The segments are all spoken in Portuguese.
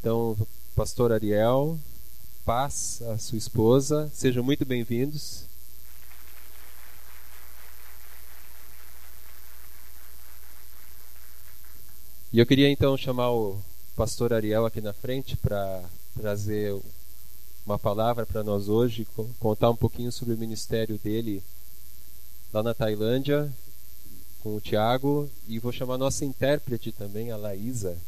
Então, pastor Ariel, paz a sua esposa, sejam muito bem-vindos. E eu queria então chamar o pastor Ariel aqui na frente para trazer uma palavra para nós hoje, contar um pouquinho sobre o ministério dele lá na Tailândia com o Tiago e vou chamar nossa intérprete também, a Laísa.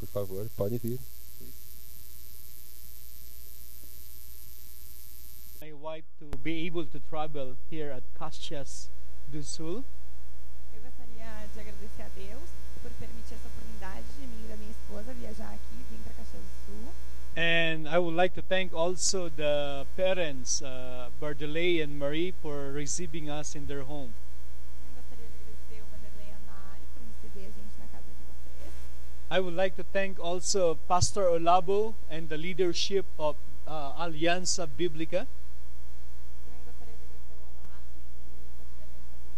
Por favor, pode vir. My wife to be able to travel here at Caxias do Sul. Eu gostaria de agradecer a Deus por permitir essa oportunidade de mim e da minha esposa viajar aqui, vir para Caxias do Sul. And I would like to thank also the parents, uh, Bardelay and Marie, for receiving us in their home. I would like to thank also Pastor Olabo and the leadership of uh, Alianza Biblica Também gostaria de agradecer o Olavo o Corpo da Aliança Bíblica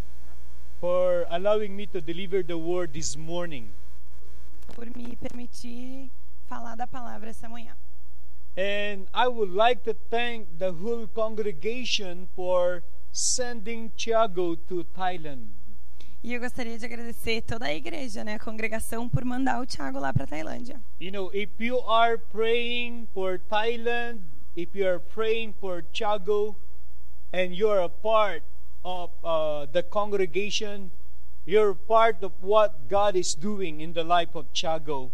for allowing me to deliver the word this morning. por me permitir falar da palavra essa manhã. And I would like to thank the whole congregation for sending Tiago to Thailand. E eu gostaria de agradecer toda a igreja, né, a congregação, por mandar o Tiago lá para Tailândia. You know, if you are praying for Thailand, if you are praying for Tiago, and you're a part of uh, the congregation, you're part of what God is doing in the life of Tiago.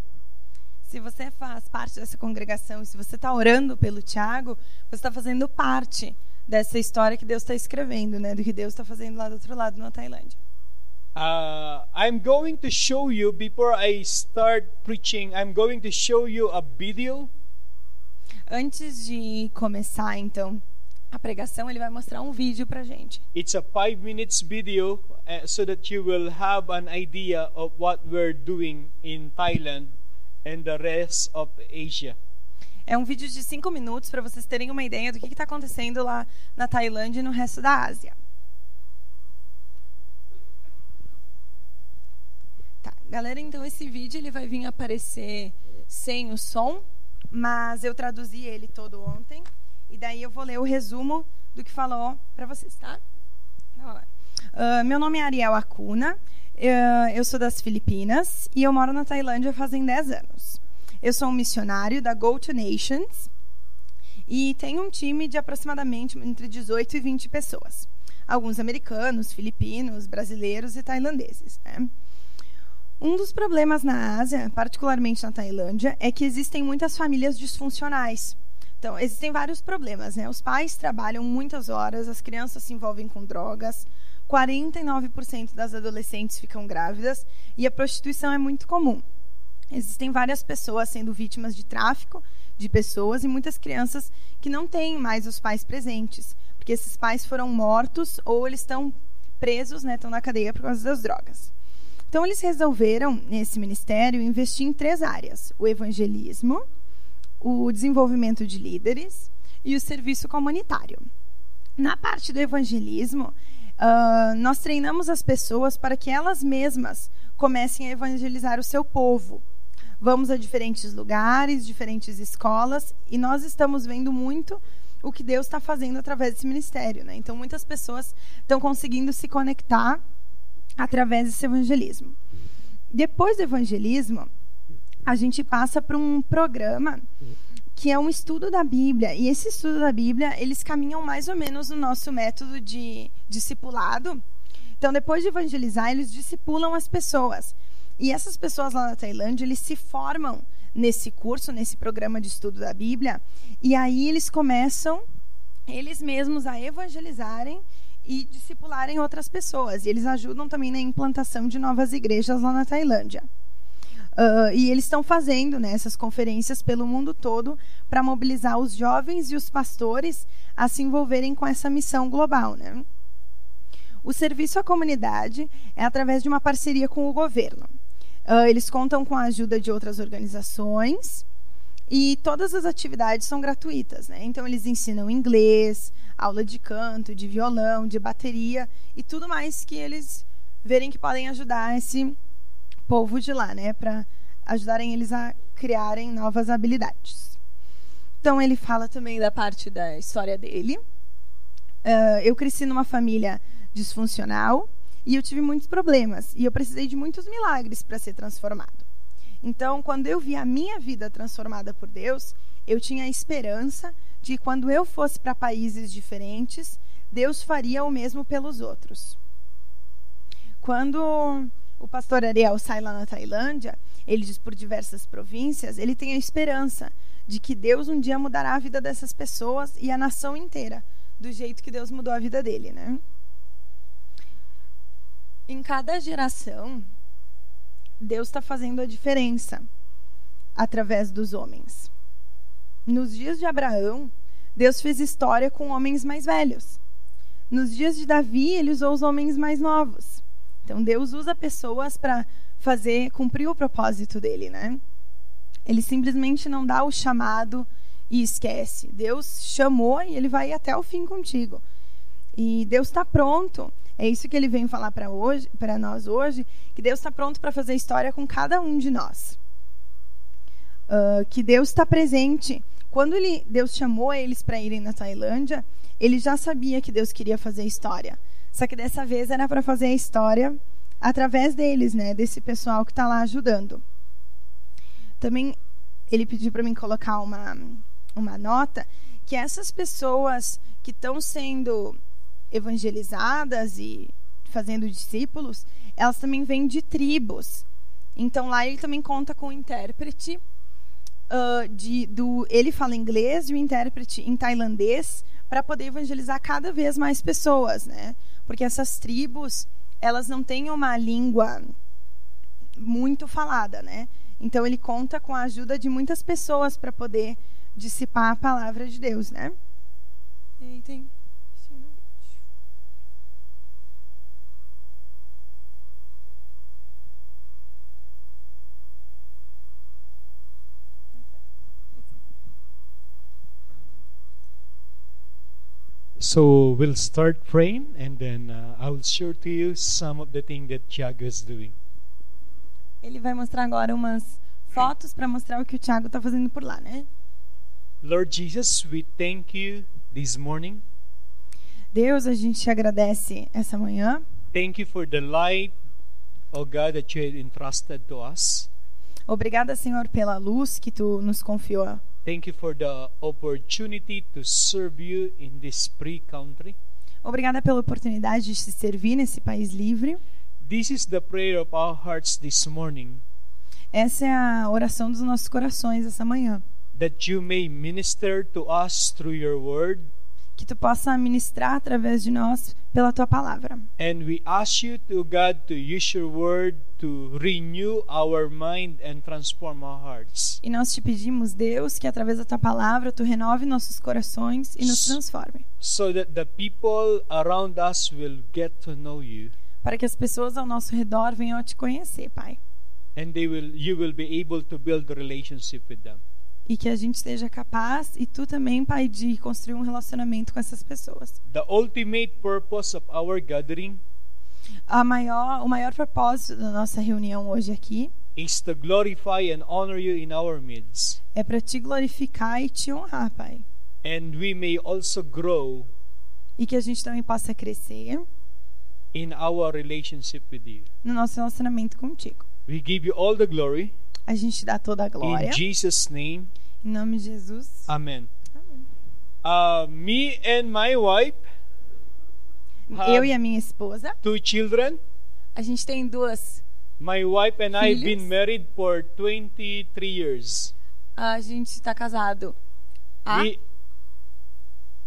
Se você faz parte dessa congregação e se você está orando pelo Tiago, você está fazendo parte dessa história que Deus está escrevendo, né, do que Deus está fazendo lá do outro lado na Tailândia. Uh, I'm going to show you, before I start preaching, I'm going to show you a video Antes de começar, então, a pregação, ele vai mostrar um vídeo pra gente. It's a five minutes video uh, so that you will have an idea of what we're doing in Thailand and the rest of Asia. É um vídeo de cinco minutos para vocês terem uma ideia do que está acontecendo lá na Tailândia e no resto da Ásia. Tá, galera, então esse vídeo ele vai vir aparecer sem o som, mas eu traduzi ele todo ontem e daí eu vou ler o resumo do que falou para vocês, tá? Ah, meu nome é Ariel Acuna, eh, eu sou das Filipinas e eu moro na Tailândia fazem 10 anos. Eu sou um missionário da Go to Nations e tenho um time de aproximadamente entre 18 e 20 pessoas. Alguns americanos, filipinos, brasileiros e tailandeses. Né? Um dos problemas na Ásia, particularmente na Tailândia, é que existem muitas famílias disfuncionais. Então, existem vários problemas. Né? Os pais trabalham muitas horas, as crianças se envolvem com drogas, 49% das adolescentes ficam grávidas e a prostituição é muito comum. Existem várias pessoas sendo vítimas de tráfico de pessoas e muitas crianças que não têm mais os pais presentes, porque esses pais foram mortos ou eles estão presos, né, estão na cadeia por causa das drogas. Então eles resolveram nesse ministério investir em três áreas: o evangelismo, o desenvolvimento de líderes e o serviço comunitário. Na parte do evangelismo, ah, nós treinamos as pessoas para que elas mesmas comecem a evangelizar o seu povo. Vamos a diferentes lugares, diferentes escolas, e nós estamos vendo muito o que Deus está fazendo através desse ministério. Né? Então, muitas pessoas estão conseguindo se conectar através desse evangelismo. Depois do evangelismo, a gente passa para um programa que é um estudo da Bíblia. E esse estudo da Bíblia, eles caminham mais ou menos no nosso método de discipulado. Então, depois de evangelizar, eles discipulam as pessoas. E essas pessoas lá na Tailândia, eles se formam nesse curso, nesse programa de estudo da Bíblia, e aí eles começam eles mesmos a evangelizarem e discipularem outras pessoas. E eles ajudam também na implantação de novas igrejas lá na Tailândia. Uh, e eles estão fazendo né, essas conferências pelo mundo todo para mobilizar os jovens e os pastores a se envolverem com essa missão global. Né? O serviço à comunidade é através de uma parceria com o governo. Uh, eles contam com a ajuda de outras organizações e todas as atividades são gratuitas. Né? Então, eles ensinam inglês, aula de canto, de violão, de bateria e tudo mais que eles verem que podem ajudar esse povo de lá, né, para ajudarem eles a criarem novas habilidades. Então ele fala também da parte da história dele. Uh, eu cresci numa família disfuncional e eu tive muitos problemas e eu precisei de muitos milagres para ser transformado. Então, quando eu vi a minha vida transformada por Deus, eu tinha a esperança de quando eu fosse para países diferentes, Deus faria o mesmo pelos outros. Quando o pastor Ariel sai lá na Tailândia, ele diz por diversas províncias, ele tem a esperança de que Deus um dia mudará a vida dessas pessoas e a nação inteira, do jeito que Deus mudou a vida dele, né? Em cada geração, Deus está fazendo a diferença através dos homens. Nos dias de Abraão, Deus fez história com homens mais velhos. Nos dias de Davi, ele usou os homens mais novos. Então Deus usa pessoas para fazer cumprir o propósito dele, né? Ele simplesmente não dá o chamado e esquece. Deus chamou e ele vai até o fim contigo. E Deus está pronto. É isso que ele vem falar para hoje, para nós hoje, que Deus está pronto para fazer história com cada um de nós. Uh, que Deus está presente. Quando ele, Deus chamou eles para irem na Tailândia, ele já sabia que Deus queria fazer história. Só que dessa vez era para fazer a história através deles, né, desse pessoal que está lá ajudando. Também ele pediu para mim colocar uma uma nota que essas pessoas que estão sendo evangelizadas e fazendo discípulos, elas também vêm de tribos. Então lá ele também conta com o intérprete uh, de, do ele fala inglês e o intérprete em tailandês para poder evangelizar cada vez mais pessoas, né? Porque essas tribos elas não têm uma língua muito falada, né? Então ele conta com a ajuda de muitas pessoas para poder dissipar a palavra de Deus, né? E tem So we'll start praying, and then uh, I will share to you some of the things that Tiago is doing. Ele vai mostrar agora umas fotos para mostrar o que o Tiago está fazendo por lá, né? Lord Jesus, we thank you this morning. Deus, a gente te agradece essa manhã. Thank you for the light, oh God, that you entrusted to us. Obrigada, Senhor, pela luz que tu nos confiou. Thank you for the opportunity to serve you in this free country. Obrigada pela oportunidade de te servir nesse país livre. This is the prayer of our hearts this morning. Essa é a oração dos nossos corações essa manhã. That you may minister to us through your word. Que tu possa ministrar através de nós pela tua palavra. And we ask you to God to use your word to renew our mind and transform our hearts. E nós te pedimos, Deus, que através da tua palavra tu renove nossos corações e nos transforme. So that the people around us will get to know you. Para que as pessoas ao nosso redor venham a te conhecer, Pai. And they will you will be able to build a relationship with them. E que a gente seja capaz e tu também, Pai, de construir um relacionamento com essas pessoas. The ultimate purpose of our gathering a maior, o maior propósito da nossa reunião hoje aqui is to glorify and honor you in our midst. é para te glorificar e te honrar, Pai. And we may also grow E que a gente também possa crescer in our relationship with you. no nosso relacionamento contigo. We give you all the glory A gente dá toda a glória. in Jesus name. Em nome de Jesus. Amen. Amém. Uh, me and my wife Eu e a minha esposa, two children. a gente tem duas. My wife and I have been married for 23 years. A gente está casado há We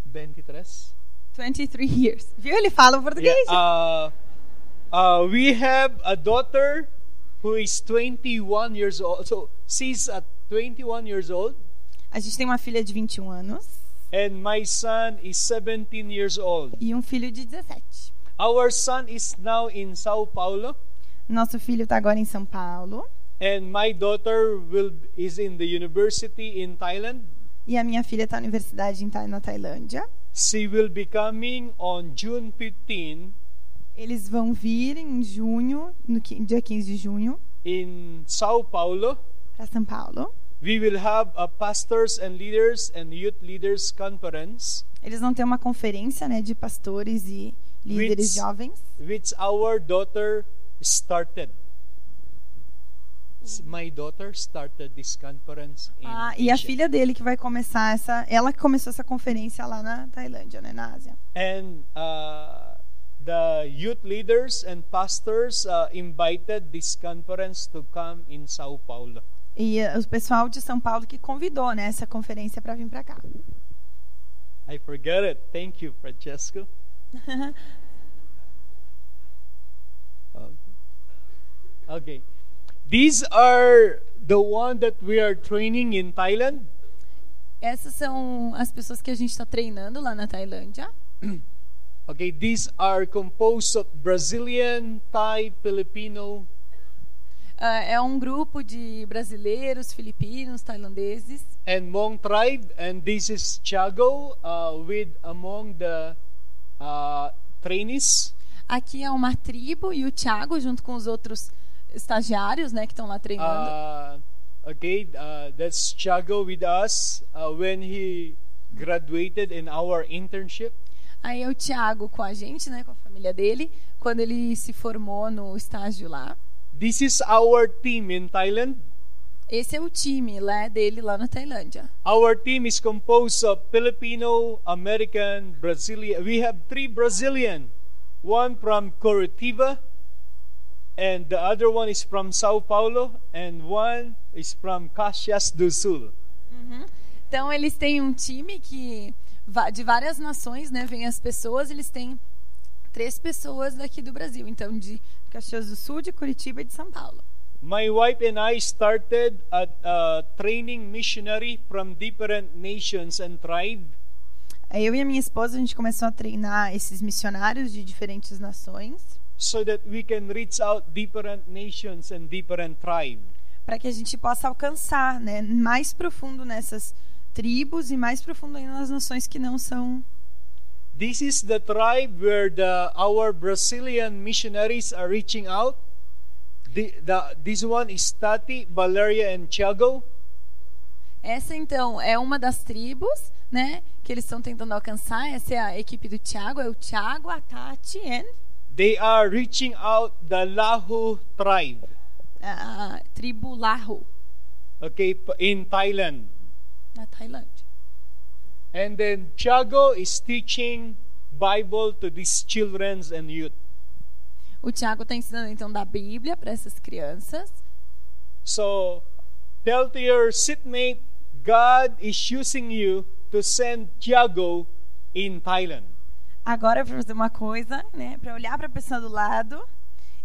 23? 23 years. Viu? Ele fala o português. Yeah, uh, uh, we have a daughter who is 21 years old. So she's at 21 years old, A gente tem uma filha de 21 anos and my son is 17 years old. e um filho de 17. Our son is now in Sao Paulo, Nosso filho está agora em São Paulo and my daughter will is in the university in Thailand. e a minha filha está na universidade na Tailândia. She will be coming on June 15 Eles vão vir em junho, no dia 15 de junho, in Sao Paulo para São Paulo. We will have a pastors and leaders and youth leaders conference, Eles vão ter uma conferência, né, de pastores e líderes Which- jovens. which our daughter started. My daughter started this conference in Ah, e a filha dele que vai começar essa, ela que começou essa conferência lá na Tailândia, né, na Ásia. And uh, the youth leaders and pastors uh, invited this conference to come in Sao Paulo. E eh, o pessoal de São Paulo que convidou, né, essa conferência para vir para cá. I forget it. Thank you, Francesco. Okay. These are the one that we are training in Thailand. Essas são as pessoas que a gente está treinando lá na Tailândia. Okay, these are composed of Brazilian, Thai, Filipino, é um grupo de brasileiros, filipinos, tailandeses. and Hmong tribe, and this is Chago uh, with among the uh, trainees. Aqui é uma tribo e o Thiago, junto com os outros estagiários, né, que estão lá treinando. Uh, okay, uh, that's Chago with us uh, when he graduated in our internship. Aí é o Thiago com a gente, né, com a família dele, quando ele se formou no estágio lá. This is our team in Thailand. Esse é o time lá dele lá na Tailândia. Our team is composed of Filipino, American, Brazilian. We have three Brazilian, one from Curitiba, and the other one is from Sao Paulo, and one is from Caxias do Sul. Então eles têm um time que de várias nações, né, vêm as pessoas, eles têm três pessoas daqui do Brasil, então de Caxias do Sul, de Curitiba e de São Paulo. My wife and I started at uh, training missionary from different nations and tribes. Eu e a minha esposa, a gente começou a treinar esses missionários de diferentes nações, so that we can reach out different nations and different tribes. para que a gente possa alcançar, né, mais profundo nessas tribos e mais profundo ainda nas nações que não são This is the tribe where the our Brazilian missionaries are reaching out. The, the, this one is Tati, Valeria, and Thiago. Essa então é uma das tribos, né, que eles estão tentando alcançar. Essa é a equipe do Thiago, é o Thiago, a Tati e They are reaching out the Lahu tribe, a, a tribo Lahu, okay, in Thailand. na Tailândia. And then Thiago is teaching Bible to these children and youth. O Thiago está ensinando então da Bíblia para essas crianças. So tell to your seatmate, God is using you to send Thiago in Thailand. Agora para fazer uma coisa, né, para olhar para a pessoa do lado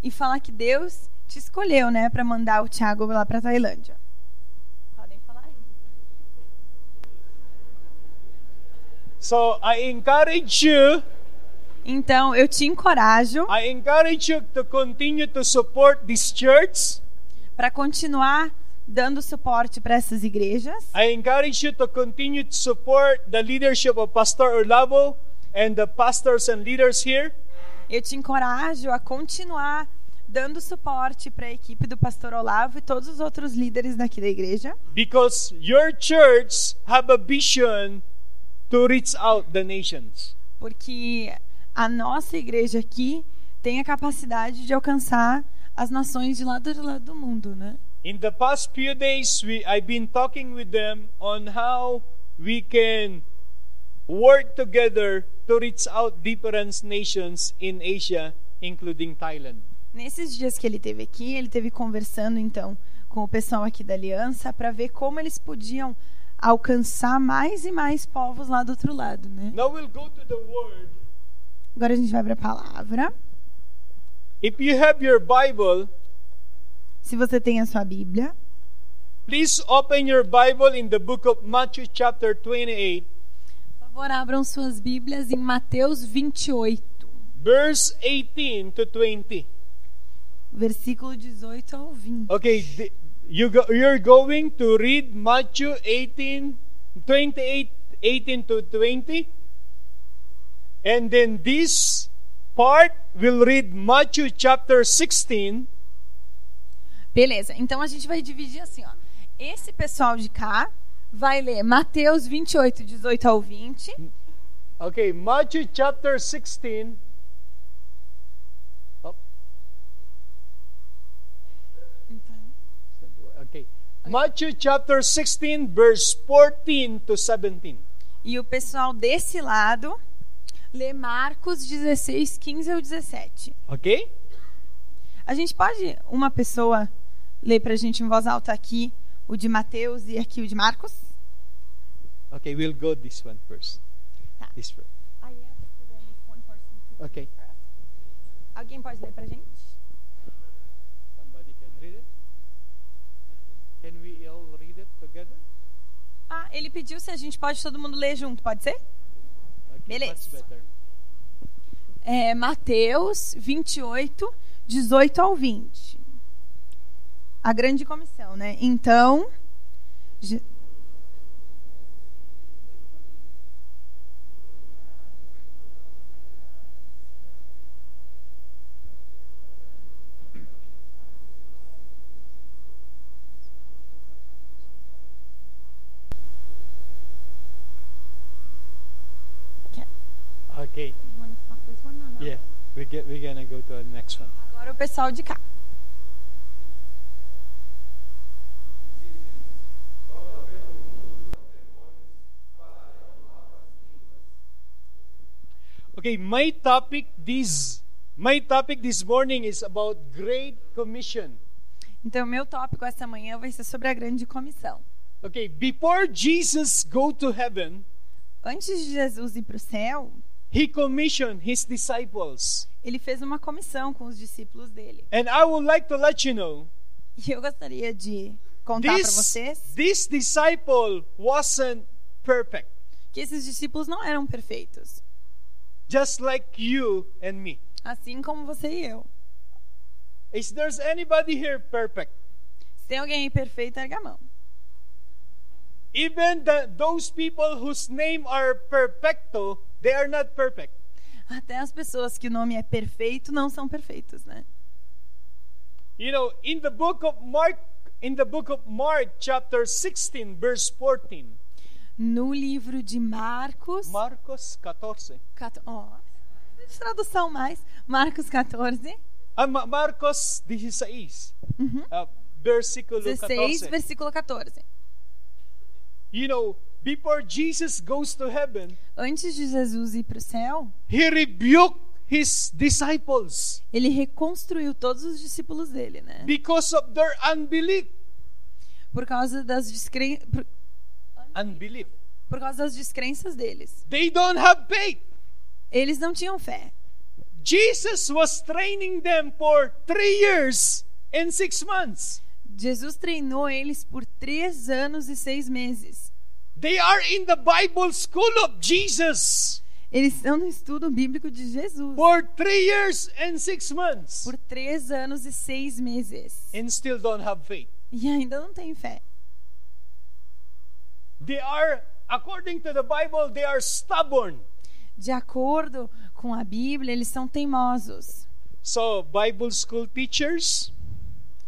e falar que Deus te escolheu, né, para mandar o Thiago lá para Tailândia. Podem falar aí. So I encourage you, Então, eu te encorajo I encourage you to continue to support this church. para continuar dando suporte para essas igrejas. I encourage you to continue to support the leadership of Pastor and the pastors and leaders here. Eu te encorajo a continuar dando suporte para a equipe do pastor Olavo e todos os outros líderes daqui da igreja, Because your church have a vision to reach out the nations. porque a nossa igreja aqui tem a capacidade de alcançar as nações de lado do lado do mundo, né? In the past few days, we I've been talking with them on how we can work together to reach out different nations in Asia, including Thailand. Nesses dias que ele teve aqui, ele teve conversando então com o pessoal aqui da Aliança para ver como eles podiam alcançar mais e mais povos lá do outro lado, né? Now we'll go to the word. Agora a gente vai para a palavra. If you have your Bible, Se você tem a sua Bíblia, please open your Bible in the book of Matthew chapter 28, por favor, abram suas Bíblias em Mateus 28, verse 18 to 20. versículo 18 ao 20. Okay, you go, you're going to read Matthew 18, 28, 18 to 20. And then this part will read Matthew chapter 16, Beleza, então a gente vai dividir assim, ó. esse pessoal de cá vai ler Mateus 28, 18 ao 20. Okay, Matthew chapter 16. Oh, okay. Matthew chapter 16, verse 14 to 17. E o pessoal desse lado lê Marcos 16, 15 ao 17. Okay? A gente pode, uma pessoa, ler pra gente em voz alta aqui o de Mateus e aqui o de Marcos? Okay, we'll go this one first. Tá. This first. Okay. Alguém pode ler pra gente? Somebody can read it. Can we all read it together? Ah, ele pediu se a gente pode todo mundo ler junto, pode ser? Beleza. É Mateus 28, 18 ao 20. A grande comissão, né? Então. Je- Okay. Yeah, we get we're gonna go to the next one. Agora o pessoal de cá. Okay, my topic this my topic this morning is about Great Commission. Então, meu tópico essa manhã vai ser sobre a grande comissão. Okay, before Jesus go to heaven, Antes de Jesus ir para o céu, he commissioned his disciples. Ele fez uma comissão com os discípulos dele. And I would like to let you know E eu gostaria de contar para vocês this disciple wasn't perfect, que esses discípulos não eram perfeitos, just like you and me. assim como você e eu. Is there's anybody here perfect? Se tem alguém perfeito, erga a mão. Even the, those people whose name are perfecto, they are not perfect. Até as pessoas que o nome é perfeito não são perfeitos, né? You know, in the book of Mark, in the book of Mark, chapter 16, verse 14, No livro de Marcos, Marcos 14. Cato- ó, de tradução mais, Marcos 14, Ah, Ma- Marcos 16, uh, versículo 16, 14. versículo 14. You know, before Jesus goes to heaven, Antes de Jesus ir para o céu, he rebuked his disciples ele reconstruiu todos os discípulos dele, né? because of their unbelief. Por causa das descren... por, Unbelief. por causa das descrenças deles. They don't have faith. Eles não tinham fé. Jesus was training them for three years and six months. Jesus treinou eles por três anos e seis meses. They are in the Bible school of Jesus Eles estão no estudo bíblico de Jesus for three years and six months por três anos e seis meses. and still don't have faith. E ainda não tem fé. They are, according to the Bible, they are stubborn. De acordo com a Bíblia, eles são teimosos. So, Bible school teachers,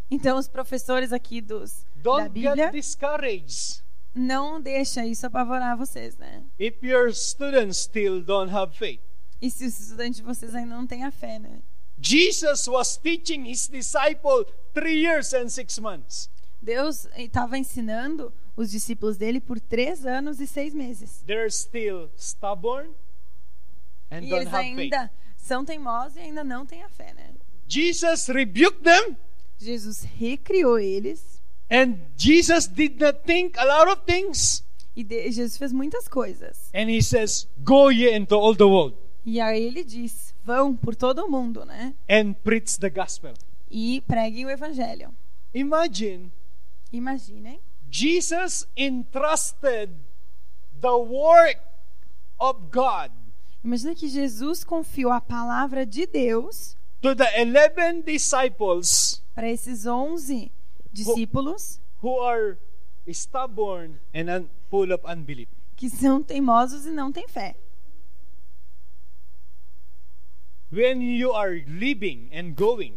Então, os professores aqui dos, da don't Bíblia get discouraged não deixa isso apavorar vocês, né? if your students still don't have faith. E se os estudantes de vocês ainda não têm a fé, né? Jesus was teaching his disciple three years and six months. Deus estava ensinando os discípulos dele por três anos e seis meses. They're still stubborn and E don't eles have faith. ainda são teimosos e ainda não têm a fé, né? Jesus rebuked them, Jesus recriou eles and Jesus did not think a lot of things. e Jesus fez muitas coisas. And he says, Go ye into all the world E aí ele diz: vão por todo o mundo, né? and preach the gospel. E preguem o evangelho. Imagine Imaginem, Jesus entrusted the work of God imagina que Jesus confiou a palavra de Deus to the 11 disciples para esses onze discípulos who are stubborn and un- full of unbelief. que são teimosos e não têm fé. When you are living and going,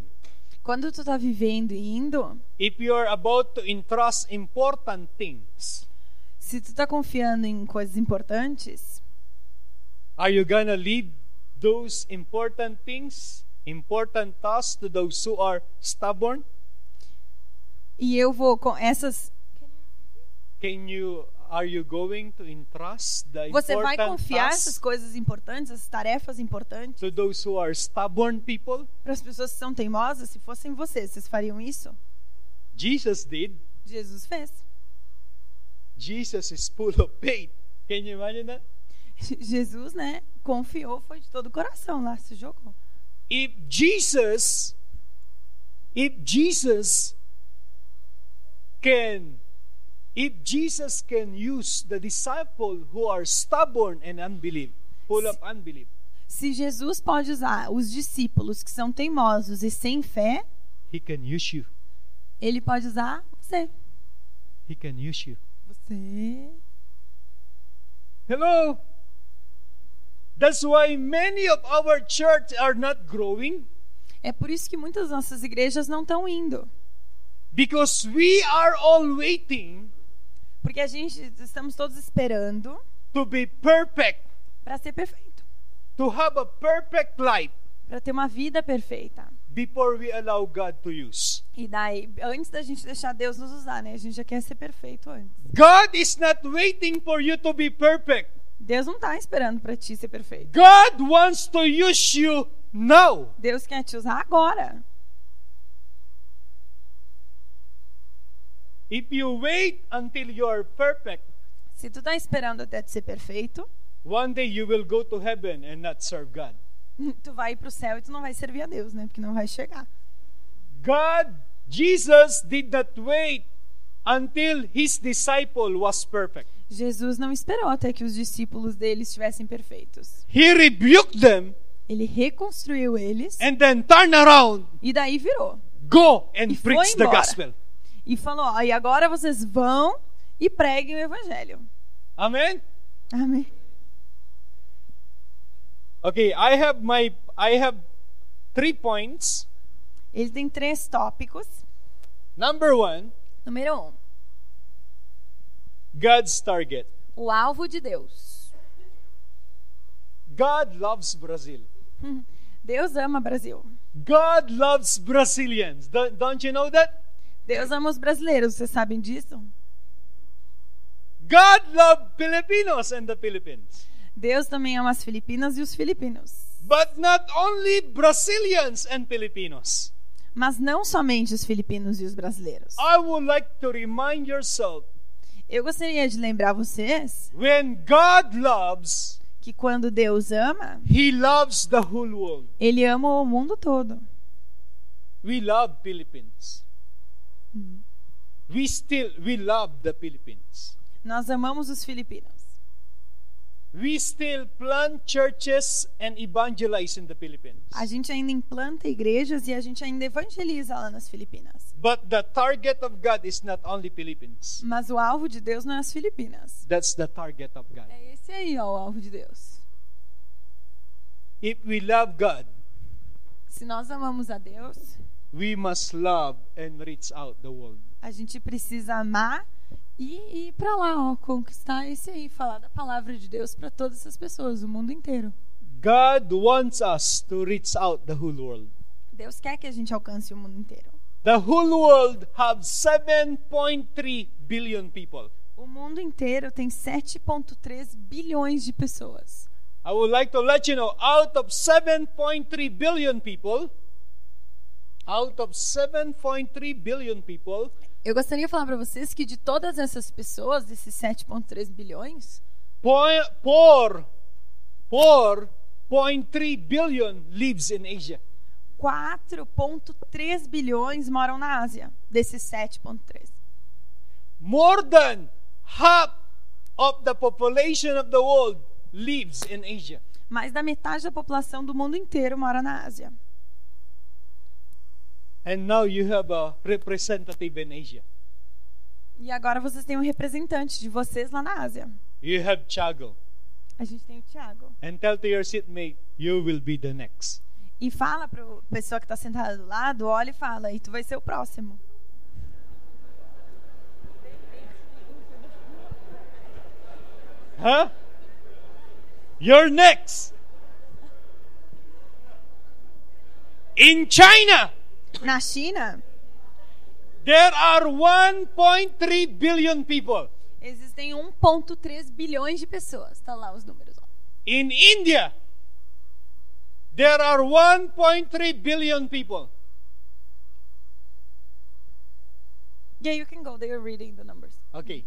Quando tu tá vivendo e indo, if you're about to entrust important things, se tu tá confiando em coisas importantes, are you gonna leave those important things, important tasks to those who are stubborn? E eu vou com essas. Can you are you going to entrust the Você vai confiar essas coisas importantes, essas tarefas importantes, to those who are stubborn people? para as pessoas que são teimosas? Se fossem vocês, vocês fariam isso? Jesus did. Jesus fez. Jesus is full of faith. Can you imagine that? Jesus, né, confiou, foi de todo o coração lá, se jogou. If Jesus, if Jesus can, if Jesus can use the disciple who are stubborn and unbelief, full of unbelief, Se Jesus pode usar os discípulos que são teimosos e sem fé, He can use you. ele pode usar você. He can use you. Você. Hello. That's why many of our church are not growing É por isso que muitas nossas igrejas não estão indo. Because we are all waiting Porque a gente estamos todos esperando to be perfect, para ser perfeito, to have a perfect life para ter uma vida perfeita. before we allow God to use. E daí, antes da gente deixar Deus nos usar, né? A gente já quer ser perfeito antes. God is not waiting for you to be perfect. Deus não está esperando para ti ser perfeito. God wants to use you now. Deus quer te usar agora. If you wait until you are perfect, Se tu tá esperando até ser perfeito, one day you will go to heaven and not serve God. tu vai pro céu e tu não vai servir a Deus, né? Porque não vai chegar. God, Jesus did not wait until his disciple was perfect. Jesus não esperou até que os discípulos dele estivessem perfeitos. He rebuked them Ele reconstruiu eles and then turned around, e daí virou. go and preach the gospel. E falou: ó, e agora vocês vão e preguem o evangelho. Amen. Amém. Okay, I have my I have three points. Ele tem três tópicos. Number 1, Número um, God's target. o alvo de Deus. God loves Brazil. Deus ama Brasil. God loves Brazilians. Don't, don't you know that? Deus ama os brasileiros, vocês sabem disso? God loves Filipinos and the Philippines. Deus também ama as Filipinas e os filipinos. But not only Brazilians and Filipinos. Mas não somente os filipinos e os brasileiros. I would like to remind yourself Eu gostaria de lembrar vocês when God loves, que quando Deus ama, He loves the whole world. Ele ama o mundo todo. We love Philippines. We still we love the Philippines. Nós amamos os filipinos. We still plant churches and evangelize in the Philippines. A gente ainda implanta igrejas e a gente ainda evangeliza lá nas Filipinas. But the target of God is not only Philippines. Mas o alvo de Deus não é as Filipinas. That's the target of God. É esse aí, ó, o alvo de Deus. If we love God, Se nós amamos a Deus, we must love and reach out the world. A gente precisa amar e ir para lá, ó, conquistar esse aí, falar da palavra de Deus para todas essas pessoas, o mundo inteiro. God wants us to reach out the whole world. Deus quer que a gente alcance o mundo inteiro. The whole world have 7.3 billion people. O mundo inteiro tem 7,3 bilhões de pessoas. I would like to let you know out of 7.3 billion people, out of 7.3 billion people, Eu gostaria de falar para vocês que de todas essas pessoas, desses 7,3 bilhões, point, 4, 4.3 billion lives in Asia. 4,3 bilhões moram na Ásia, desses 7,3. More than half of the population of the world lives in Asia. Mais da metade da população do mundo inteiro mora na Ásia. And now you have a representative in Asia. E agora vocês têm um representante de vocês lá na Ásia. You have Chago. A gente tem o Tiago. And tell to your seatmate, you will be the next. E fala para a pessoa que está sentada do lado, olha e fala, e tu vai ser o próximo. Huh? You're next. In China, Na China, there are 1.3 billion people. existem 1,3 bilhões de pessoas. Tá lá os números. ó. In India, there are 1.3 billion people. Yeah, you can go. They are reading the numbers. Okay.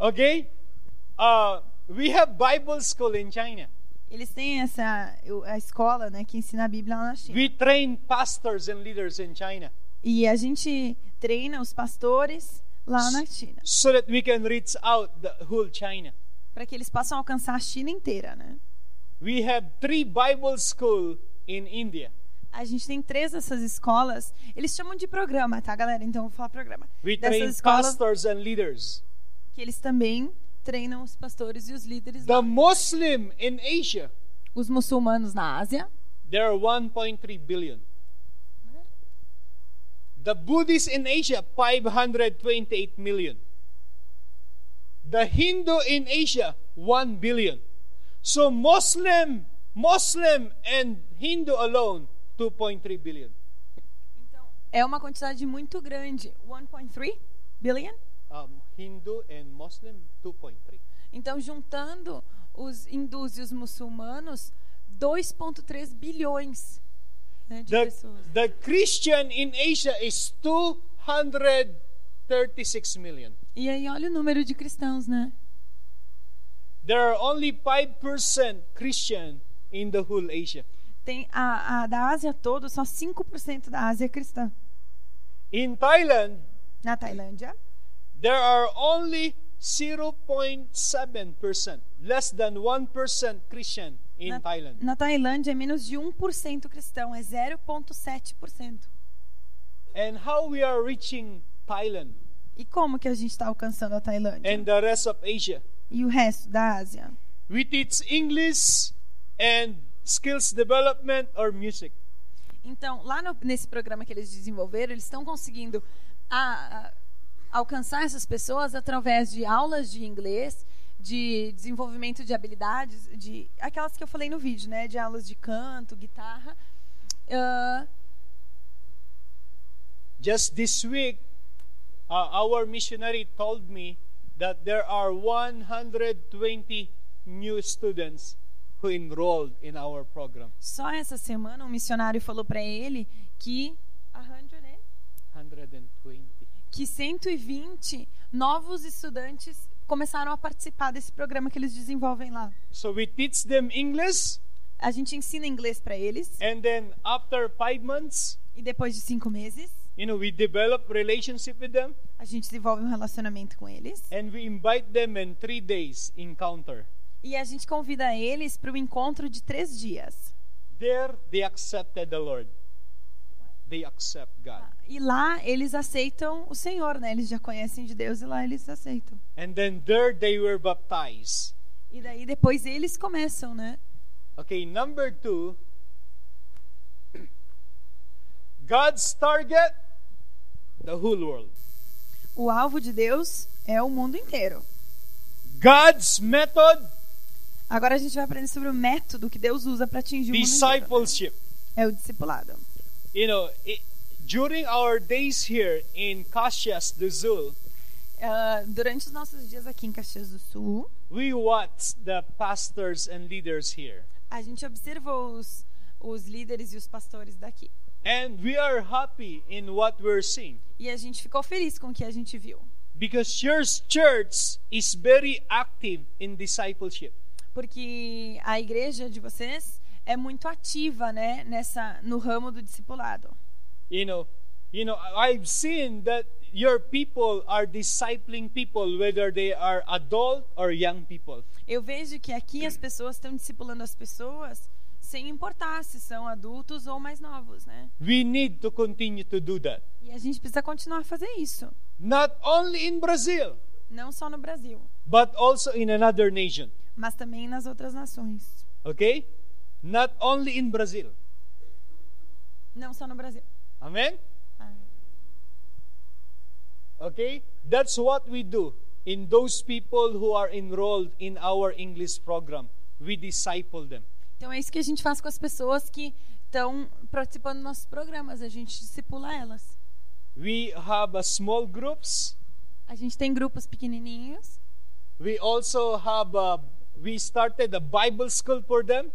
Okay. Uh, we have Bible school in China. Eles têm essa a escola, né, que ensina a Bíblia lá na China. We train pastors and leaders in China E a gente treina os pastores lá na China, so that we can reach out the whole China. para que eles possam alcançar a China inteira, né? We have three Bible school in India. A gente tem três dessas escolas. Eles chamam de programa, tá, galera? Então eu vou falar programa. We train Dessas escolas pastors and leaders. que eles também treinam os pastores e os líderes The lá. Muslim in Asia, Os muçulmanos na Ásia, there are 1.3 billion. The Buddhists in Asia, 528 million. The Hindu in Asia, 1 billion. So Muslim, Muslim and Hindu alone, 2.3 billion. Então, é uma quantidade muito grande. 1.3 billion? Um, Hindu and Muslim, 2.3. Então, juntando os hindus e os muçulmanos, 2.3 bilhões né, de The, pessoas. the Christian in Asia is 236 million. E aí, olha o número de cristãos, né? There are only 5% Christian in the whole Asia. Tem a, a da Ásia toda, só 5% da Ásia é cristã. In Thailand, Na Tailândia, there are only 0.7%, less than 1% Christian in na, Thailand. na Tailândia é menos de 1% cristão, é 0,7%. And how we are reaching Thailand E como que a gente está alcançando a Tailândia? and the rest of Asia? E o resto da Ásia? We teach English and skills development or music. Então, lá no- nesse programa que eles desenvolveram, eles estão conseguindo a- a- alcançar essas pessoas através de aulas de inglês, de desenvolvimento de habilidades, de aquelas que eu falei no vídeo, né? De aulas de canto, guitarra. Ah, Just this week, uh, our missionary told me that there are 120 new students who enrolled in our program. só essa semana, um missionário falou para ele que, 100, né? 120. Que 120 novos estudantes começaram a participar desse programa que eles desenvolvem lá. So we teach them English, A gente ensina inglês para eles and then after five months, e depois de cinco meses you know, we develop relationship with them, a gente desenvolve um relacionamento com eles and we invite them in three days encounter. e a gente convida eles para o encontro de três dias. There, they accepted the Lord. They accept God. E lá eles aceitam o Senhor, né? Eles já conhecem de Deus e lá eles aceitam. And then there they were baptized. E daí depois eles começam, né? Okay, number two. God's target, the whole world. O alvo de Deus é o mundo inteiro. God's method, Agora a gente vai aprender sobre o método que Deus usa para atingir o mundo inteiro. discipleship. É o discipulado. You know, i during our days here in Caxias do Sul, Ah, durante os nossos dias aqui em Caxias do Sul, we watch the pastors and leaders here. a gente observou os, os líderes e os pastores daqui. And we are happy in what we're seeing E a gente ficou feliz com o que a gente viu. because your church is very active in discipleship. Porque a igreja de vocês é muito ativa, né, nessa no ramo do discipulado. you know you know i've seen that your people are discipling people whether they are adult or young people Eu vejo que aqui as pessoas estão discipulando as pessoas sem importar se são adultos ou mais novos, né? we need to continue to do that E a gente precisa continuar a fazer isso, not only in brazil não só no Brasil, but also in another nation mas também nas outras nações. okay not only in Brazil. Não só no Brasil. Amen? Ah. Okay? That's what we do in those people who are enrolled in our English program. We disciple them. Então é isso que a gente faz com as pessoas que estão participando dos nossos programas. A gente discipula elas. We have a small groups. A gente tem grupos pequenininhos. We also have a, we started a Bible school for them.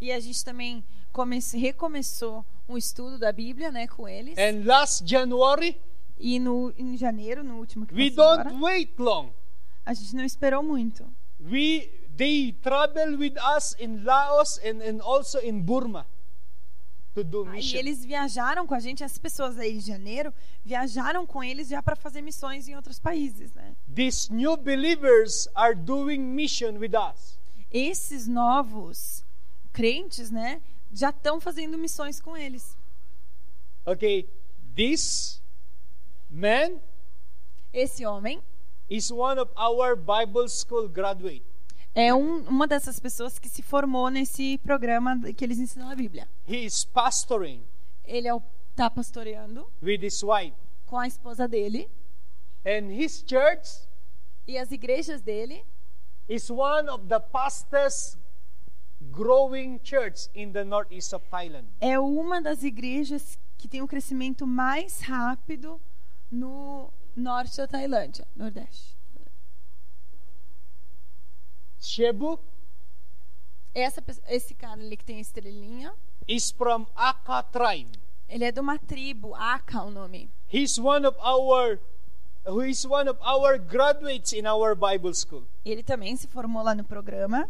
E a gente também comece, recomeçou um estudo da Bíblia né, com eles. And last January, E no, em janeiro, no último que we don't agora, wait long. a gente não esperou muito. We they travel with us in Laos and, and also in Burma to do E eles viajaram com a gente, as pessoas aí de janeiro, viajaram com eles já para fazer missões em outros países, né? These new believers are doing mission with us. Esses novos crentes, né, já estão fazendo missões com eles. Okay, this man Esse homem is one of our Bible school graduate. é um, uma dessas pessoas que se formou nesse programa que eles ensinam a Bíblia. He is pastoring Ele está pastoreando with his wife. com a esposa dele And his church e as igrejas dele is one of the fastest growing church in the northeast of Thailand. é uma das igrejas que tem o crescimento mais rápido no norte da Tailândia, nordeste. Shebu Essa, esse cara ali que tem a estrelinha, is from Aka tribe. ele é de uma tribo, Aka o nome. He's one of our who is one of our graduates in our Bible school. Ele também se formou lá no programa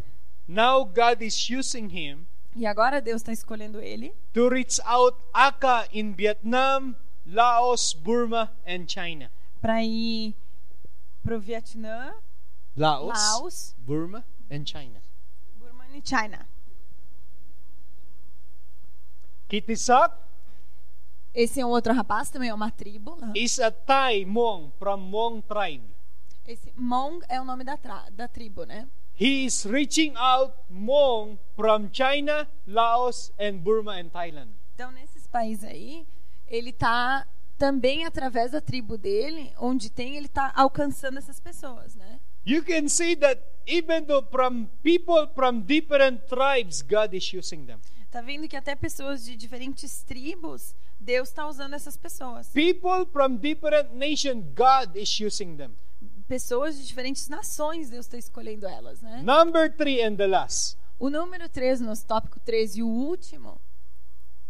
Now God is using him e agora Deus está escolhendo ele to reach out Aka in Vietnam, Laos, Burma, and China. para ir pro Vietnã, Laos, Laos, Burma, and China. Burma e China. Kitisak Esse é um outro rapaz, também é uma tribo. is a Thai Hmong from Hmong tribe. Esse Mong é o nome da, da tribo, né? He is reaching out Hmong from China, Laos, and Burma and Thailand. Então, nesses países aí, ele tá também através da tribo dele, onde tem, ele tá alcançando essas pessoas, né? You can see that even though from people from different tribes, God is using them. Tá vendo que até pessoas de diferentes tribos, Deus está usando essas pessoas. People from different nations, God is using them. Pessoas de diferentes nações, Deus está escolhendo elas, né? Number three and the last, O número 3, nosso tópico 3 e o último,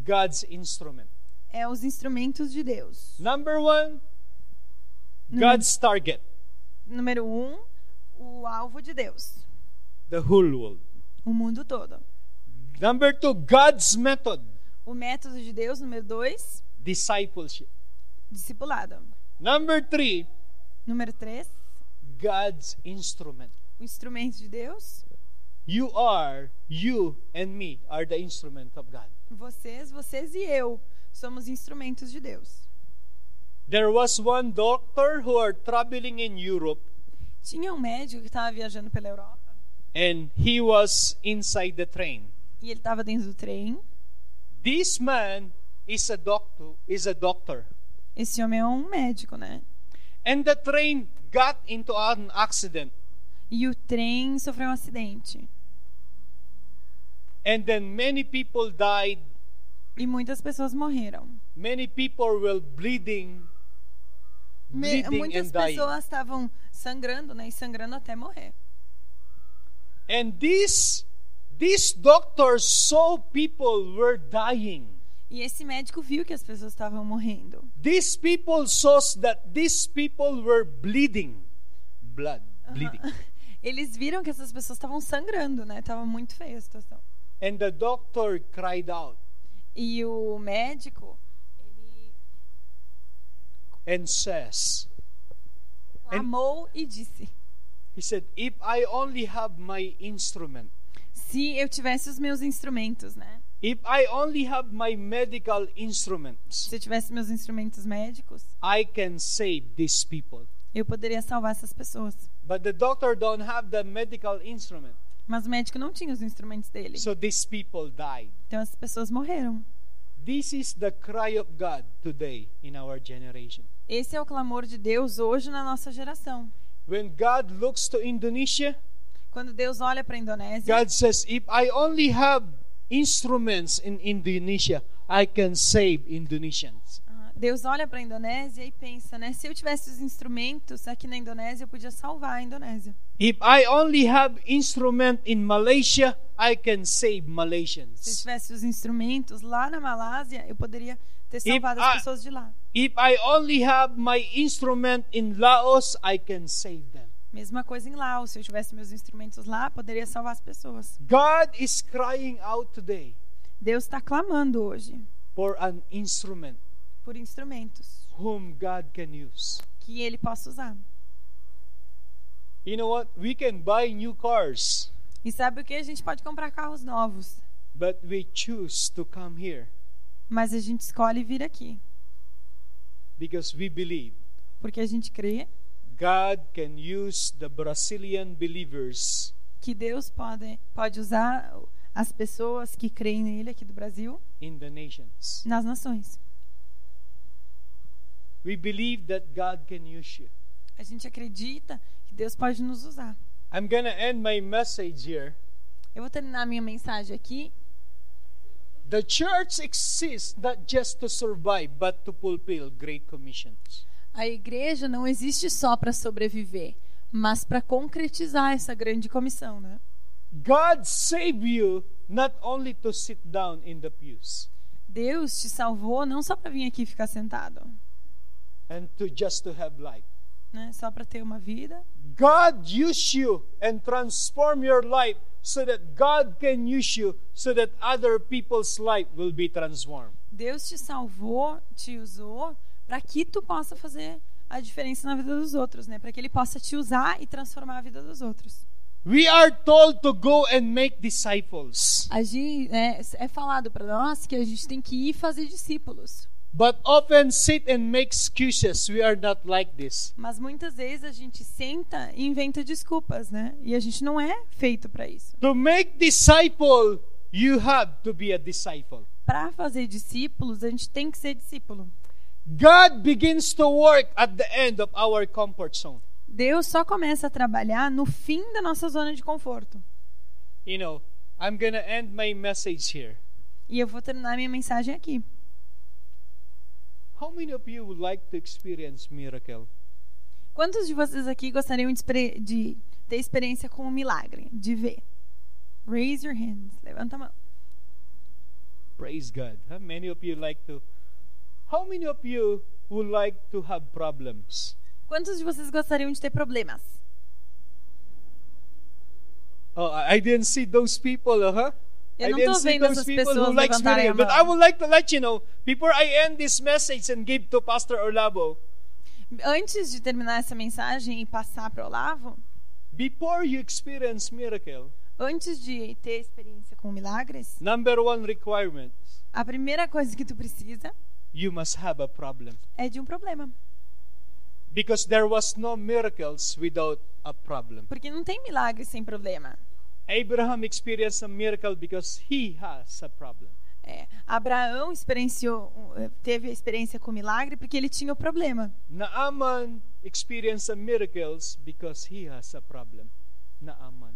God's instrument. é os instrumentos de Deus. Number one, God's target, Número 1, um, o alvo de Deus, the whole world. o mundo todo. Number two, God's method, O método de Deus, número 2, discipleship. discipulado. Number three, Número 3, God's instrument. o instrumento de Deus. You are, you and me are the instrument of God. Vocês, vocês e eu somos instrumentos de Deus. There was one doctor who are traveling in Europe Tinha um médico que estava viajando pela Europa and he was inside the train. e ele estava dentro do trem. This man is a doctor, is a doctor. Esse homem é um médico, né? And the train got into an accident. E o trem sofreu um acidente. And then many people died. E muitas pessoas morreram. Many people were bleeding, Me- bleeding muitas pessoas estavam sangrando, né? E sangrando até morrer. And this this doctor saw people were dying. E esse médico viu que as pessoas estavam morrendo. These people saw that these people were bleeding. Blood, bleeding. Eles viram que essas pessoas estavam sangrando, né? Tava muito feia a situação. And the doctor cried out E o médico, ele and says, clamou e disse: he said, if I only have my instrument, Se eu tivesse os meus instrumentos, né? If I only have my medical instruments, Se eu tivesse meus instrumentos médicos, I can save these people. eu poderia salvar essas pessoas. But the doctor don't have the medical instrument. Mas o médico não tinha os instrumentos dele. So these people died. Então as pessoas morreram. This is the cry of God today in our generation. Esse é o clamor de Deus hoje na nossa geração. When God looks to Indonesia, Quando Deus olha para a Indonésia, God says, if I only have instruments in Indonesia, I can save Indonesians. ah, Deus olha para a Indonésia e pensa, né? Se eu tivesse os instrumentos aqui na Indonésia, eu podia salvar a Indonésia. If I only have instrument in Malaysia, I can save Se eu Malaysians. tivesse os instrumentos lá na Malásia, eu poderia ter salvado I- as pessoas de lá. If I only have my instrument in Laos, I can save them. Mesma coisa em Laos. Se eu tivesse meus instrumentos lá, poderia salvar as pessoas. God is crying out today Deus está clamando hoje for an instrument por instrumentos whom God can use. que Ele possa usar. You know what? We can buy new cars, E sabe o que? A gente pode comprar carros novos, but we choose to come here mas a gente escolhe vir aqui because we believe porque a gente crê God can use the Brazilian believers que Deus pode, pode usar as pessoas que creem nele aqui do Brasil in the nations. nas nações. We believe that God can use you. A gente acredita que Deus pode nos usar. I'm to end my message here. Eu vou terminar minha mensagem aqui. The church exists not just to survive, but to fulfill great commissions. A igreja não existe só para sobreviver, mas para concretizar essa grande comissão, né? God saved you not only to sit down in the pews Deus te salvou não só para vir aqui ficar sentado, and to just to have life. né? Só para ter uma vida. God used you and transform your life so that God can use you so that other people's life will be transformed. Deus te salvou, te usou para que tu possa fazer a diferença na vida dos outros, né? Para que ele possa te usar e transformar a vida dos outros. We are told to go and make disciples. A gente, né, é falado para nós que a gente tem que ir fazer discípulos. But often sit and make excuses. We are not like this. Mas muitas vezes a gente senta e inventa desculpas, né? E a gente não é feito para isso. To make disciple, you have to be a disciple. Para fazer discípulos, a gente tem que ser discípulo. God begins to work at the end of our comfort zone. Deus só começa a trabalhar no fim da nossa zona de conforto. You know, I'm to end my message here. E eu vou terminar minha mensagem aqui. How many of you would like to experience miracle? Quantos de vocês aqui gostariam de, de ter experiência com um milagre, de ver? Raise your hands. Levanta a mão. Praise God. How many of you like to How many of you would like to have problems? Quantos de vocês gostariam de ter problemas? Oh, I didn't see those people, uh-huh. Eu I não see vendo those essas people pessoas who like levantarem a experience. But I mão. would like to let you know, before I end this message and give to Pastor Olavo, Antes de terminar essa mensagem e passar para Olavo, before you experience miracle, antes de ter experiência com milagres, number one requirement, a primeira coisa que tu precisa you must have a problem. é de um problema. Because there was no miracles without a problem. Porque não tem milagre sem problema. Abraham experienced a miracle because he has a problem. É, Abraão experienciou, eh, teve a experiência com milagre porque ele tinha o problema. Naaman experienced a miracles because he has a problem. Naaman,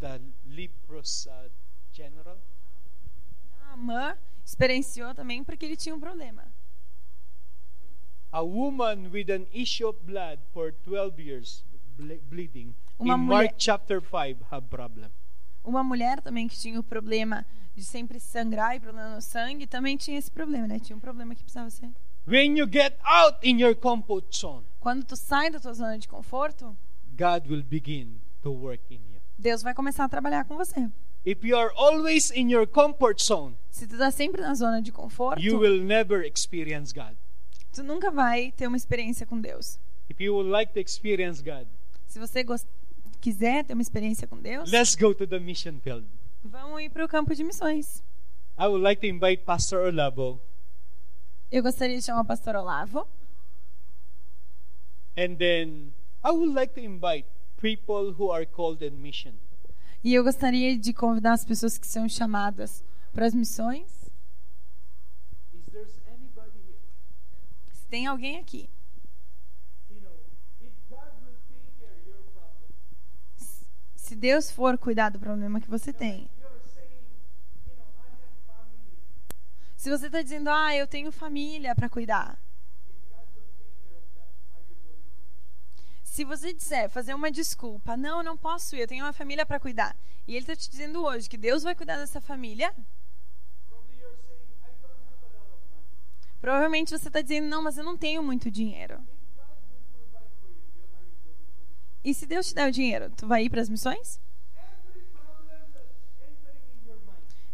the leprous uh, general. Amã experienciou também porque ele tinha um problema. A woman with an issue of blood for 12 years ble- bleeding. Uma in mulher- Mark chapter 5 have problem. Uma mulher também que tinha o problema de sempre sangrar e problema no sangue também tinha esse problema, né? Tinha um problema que precisava ser. When you get out in your comfort zone, Quando tu sai da tua zona de conforto, God will begin to work in you. Deus vai começar a trabalhar com você. If you are always in your comfort zone, Se tu tá sempre na zona de conforto, you will never experience God. tu nunca vai ter uma experiência com Deus. If you would like to experience God, Se você quiser ter uma experiência com Deus, let's go to the mission field. vamos ir para o campo de missões. I would like to invite Pastor Olavo Eu gostaria de chamar o pastor Olavo. and then I would like to invite people who are called in mission. E eu gostaria de convidar as pessoas que são chamadas para as missões. Se tem alguém aqui. Se Deus for cuidar do problema que você tem. Se você está dizendo, ah, eu tenho família para cuidar. If God will take care of that, are you going to? Se você disser, fazer uma desculpa, não, eu não posso ir, eu tenho uma família para cuidar. E ele está te dizendo hoje que Deus vai cuidar dessa família. Provavelmente você está dizendo, não, mas eu não tenho muito dinheiro. E se Deus te der o dinheiro, tu vai ir para as missões?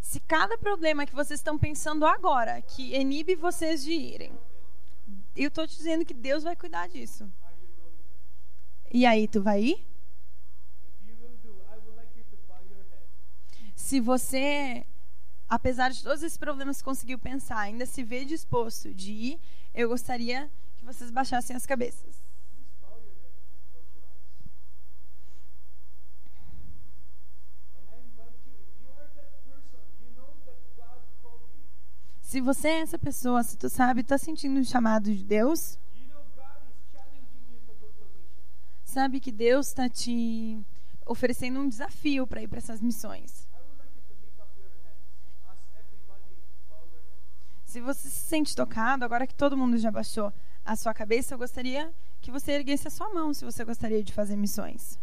Se cada problema que vocês estão pensando agora, que inibe vocês de irem, eu estou te dizendo que Deus vai cuidar disso. are you going to? E aí, tu vai ir? Se você, apesar de todos esses problemas conseguiu pensar, ainda se vê disposto de ir, eu gostaria que vocês baixassem as cabeças. Se você é essa pessoa, se tu sabe, está sentindo o chamado de Deus, You know God is challenging you to go to mission. Sabe que Deus está te oferecendo um desafio para ir para essas missões. Se você se sente tocado, agora que todo mundo já baixou a sua cabeça, eu gostaria que você erguesse a sua mão se você gostaria de fazer missões.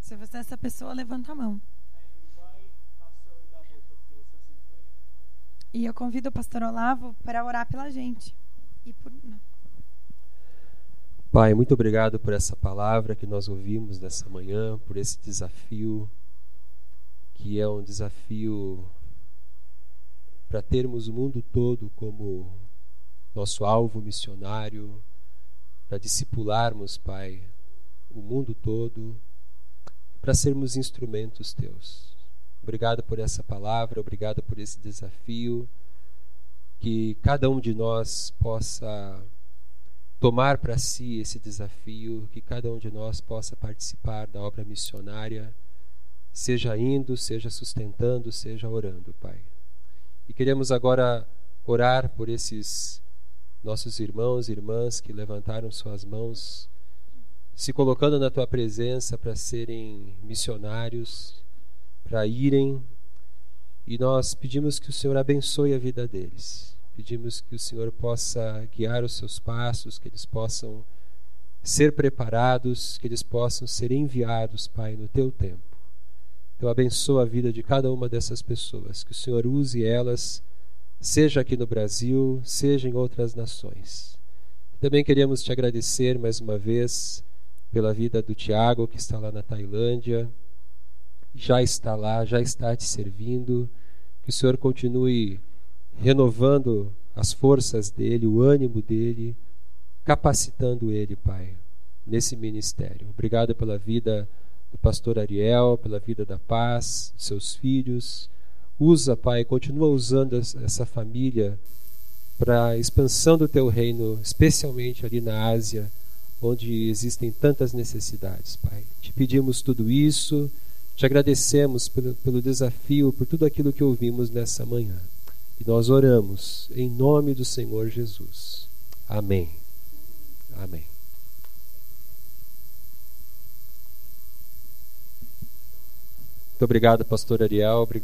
Se você é essa pessoa, levanta a mão. E eu convido o pastor Olavo para orar pela gente. E por... Pai, muito obrigado por essa palavra que nós ouvimos nessa manhã, por esse desafio, que é um desafio para termos o mundo todo como nosso alvo missionário, para discipularmos, Pai, o mundo todo, para sermos instrumentos teus. Obrigado por essa palavra, obrigado por esse desafio, que cada um de nós possa tomar para si esse desafio, que cada um de nós possa participar da obra missionária, seja indo, seja sustentando, seja orando, Pai. E queremos agora orar por esses nossos irmãos e irmãs que levantaram suas mãos, se colocando na tua presença para serem missionários, para irem, e nós pedimos que o Senhor abençoe a vida deles. Pedimos que o Senhor possa guiar os seus passos, que eles possam ser preparados, que eles possam ser enviados, Pai, no teu tempo. Então abençoa a vida de cada uma dessas pessoas, que o Senhor use elas, seja aqui no Brasil, seja em outras nações. Também queríamos te agradecer mais uma vez pela vida do Tiago, que está lá na Tailândia, já está lá, já está te servindo, que o Senhor continue renovando as forças dele, o ânimo dele, capacitando ele, Pai, nesse ministério. Obrigado pela vida do pastor Ariel, pela vida da paz, seus filhos. Usa, Pai, continua usando essa família para a expansão do teu reino, especialmente ali na Ásia, onde existem tantas necessidades, Pai. Te pedimos tudo isso, te agradecemos pelo, pelo desafio, por tudo aquilo que ouvimos nessa manhã. E nós oramos em nome do Senhor Jesus. Amém. Amém. Muito obrigado, pastor Ariel. Obrigado